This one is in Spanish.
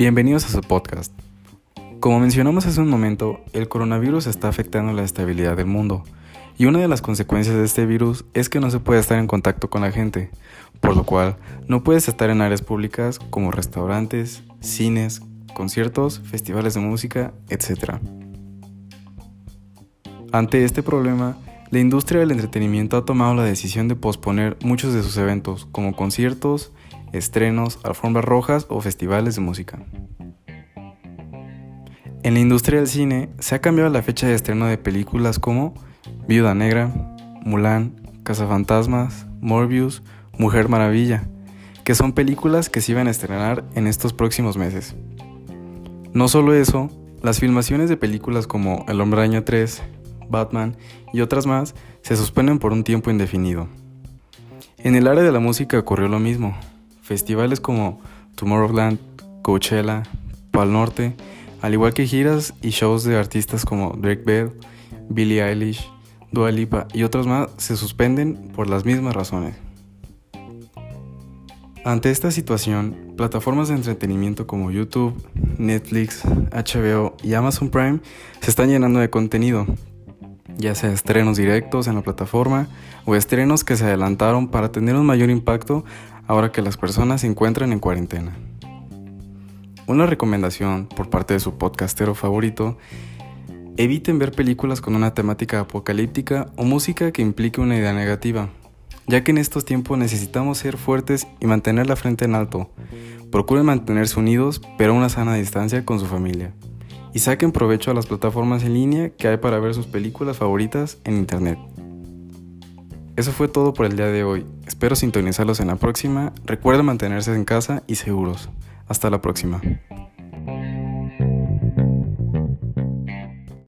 Bienvenidos a su podcast. Como mencionamos hace un momento, el coronavirus está afectando la estabilidad del mundo y una de las consecuencias de este virus es que no se puede estar en contacto con la gente, por lo cual no puedes estar en áreas públicas como restaurantes, cines, conciertos, festivales de música, etc. Ante este problema, la industria del entretenimiento ha tomado la decisión de posponer muchos de sus eventos, como conciertos, estrenos, alfombras rojas o festivales de música. En la industria del cine se ha cambiado la fecha de estreno de películas como Viuda Negra, Mulan, Cazafantasmas, Morbius, Mujer Maravilla, que son películas que se iban a estrenar en estos próximos meses. No solo eso, las filmaciones de películas como El Hombre Año 3, Batman y otras más se suspenden por un tiempo indefinido. En el área de la música ocurrió lo mismo. Festivales como Tomorrowland, Coachella, Pal Norte, al igual que giras y shows de artistas como Drake Bell, Billie Eilish, Dua Lipa y otros más se suspenden por las mismas razones. Ante esta situación, plataformas de entretenimiento como YouTube, Netflix, HBO y Amazon Prime se están llenando de contenido, ya sea estrenos directos en la plataforma o estrenos que se adelantaron para tener un mayor impacto ahora que las personas se encuentran en cuarentena. Una recomendación por parte de su podcastero favorito, eviten ver películas con una temática apocalíptica o música que implique una idea negativa, ya que en estos tiempos necesitamos ser fuertes y mantener la frente en alto. Procuren mantenerse unidos, pero a una sana distancia con su familia. Y saquen provecho a las plataformas en línea que hay para ver sus películas favoritas en internet. Eso fue todo por el día de hoy. Espero sintonizarlos en la próxima. Recuerden mantenerse en casa y seguros. Hasta la próxima.